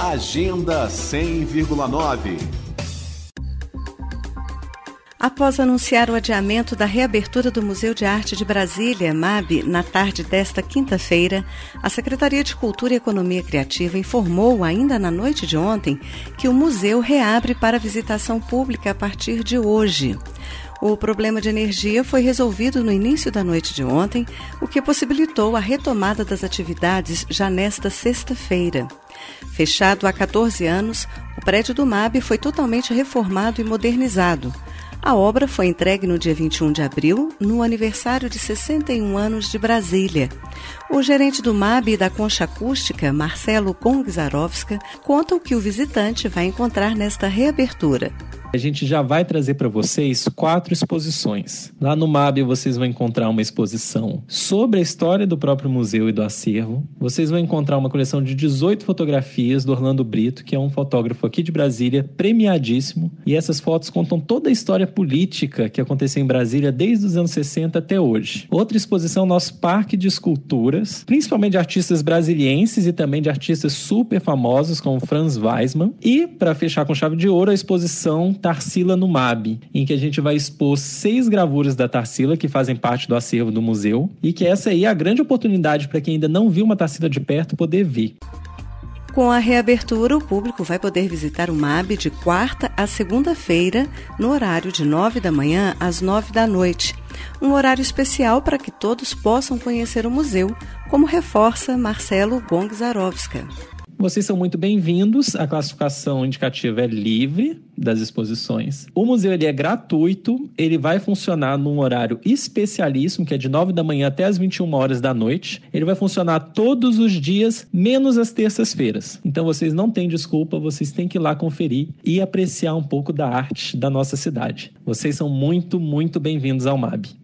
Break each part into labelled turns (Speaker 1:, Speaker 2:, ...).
Speaker 1: Agenda 100,9
Speaker 2: Após anunciar o adiamento da reabertura do Museu de Arte de Brasília, MAB, na tarde desta quinta-feira, a Secretaria de Cultura e Economia Criativa informou, ainda na noite de ontem, que o museu reabre para visitação pública a partir de hoje. O problema de energia foi resolvido no início da noite de ontem, o que possibilitou a retomada das atividades já nesta sexta-feira. Fechado há 14 anos, o prédio do MAB foi totalmente reformado e modernizado. A obra foi entregue no dia 21 de abril, no aniversário de 61 anos de Brasília. O gerente do MAB e da Concha Acústica, Marcelo Kongzarovska, conta o que o visitante vai encontrar nesta reabertura.
Speaker 3: A gente já vai trazer para vocês quatro exposições. Lá no MAB vocês vão encontrar uma exposição sobre a história do próprio museu e do acervo. Vocês vão encontrar uma coleção de 18 fotografias do Orlando Brito, que é um fotógrafo aqui de Brasília, premiadíssimo. E essas fotos contam toda a história política que aconteceu em Brasília desde os anos 60 até hoje. Outra exposição, nosso parque de esculturas, principalmente de artistas brasilienses e também de artistas super famosos como Franz Weismann. E, para fechar com chave de ouro, a exposição Tarsila no MAB, em que a gente vai expor seis gravuras da Tarsila que fazem parte do acervo do museu e que essa aí é a grande oportunidade para quem ainda não viu uma Tarsila de perto poder ver.
Speaker 2: Com a reabertura, o público vai poder visitar o MAB de quarta a segunda-feira, no horário de nove da manhã às nove da noite. Um horário especial para que todos possam conhecer o museu, como reforça Marcelo Gongzarovska.
Speaker 3: Vocês são muito bem-vindos. A classificação indicativa é livre das exposições. O museu ele é gratuito, ele vai funcionar num horário especialíssimo, que é de 9 da manhã até as 21 horas da noite. Ele vai funcionar todos os dias, menos as terças-feiras. Então vocês não têm desculpa, vocês têm que ir lá conferir e apreciar um pouco da arte da nossa cidade. Vocês são muito, muito bem-vindos ao MAB.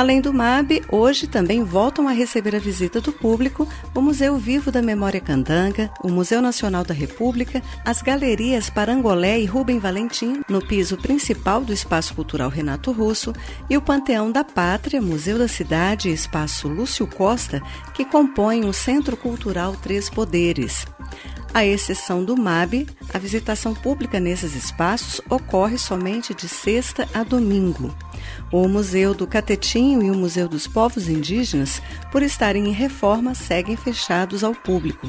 Speaker 2: Além do MAB, hoje também voltam a receber a visita do público o Museu Vivo da Memória Candanga, o Museu Nacional da República, as galerias Parangolé e Rubem Valentim, no piso principal do Espaço Cultural Renato Russo, e o Panteão da Pátria, Museu da Cidade e Espaço Lúcio Costa, que compõem o Centro Cultural Três Poderes. À exceção do MAB, a visitação pública nesses espaços ocorre somente de sexta a domingo. O Museu do Catetinho e o Museu dos Povos Indígenas, por estarem em reforma, seguem fechados ao público.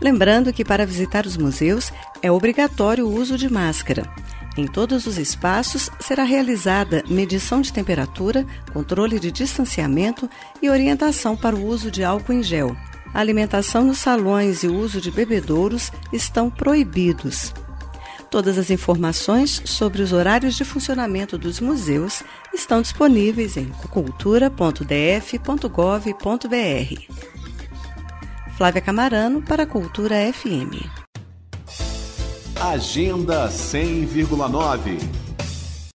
Speaker 2: Lembrando que para visitar os museus é obrigatório o uso de máscara. Em todos os espaços será realizada medição de temperatura, controle de distanciamento e orientação para o uso de álcool em gel a alimentação nos salões e o uso de bebedouros estão proibidos. Todas as informações sobre os horários de funcionamento dos museus estão disponíveis em cultura.df.gov.br. Flávia Camarano para a Cultura FM.
Speaker 1: Agenda 100,9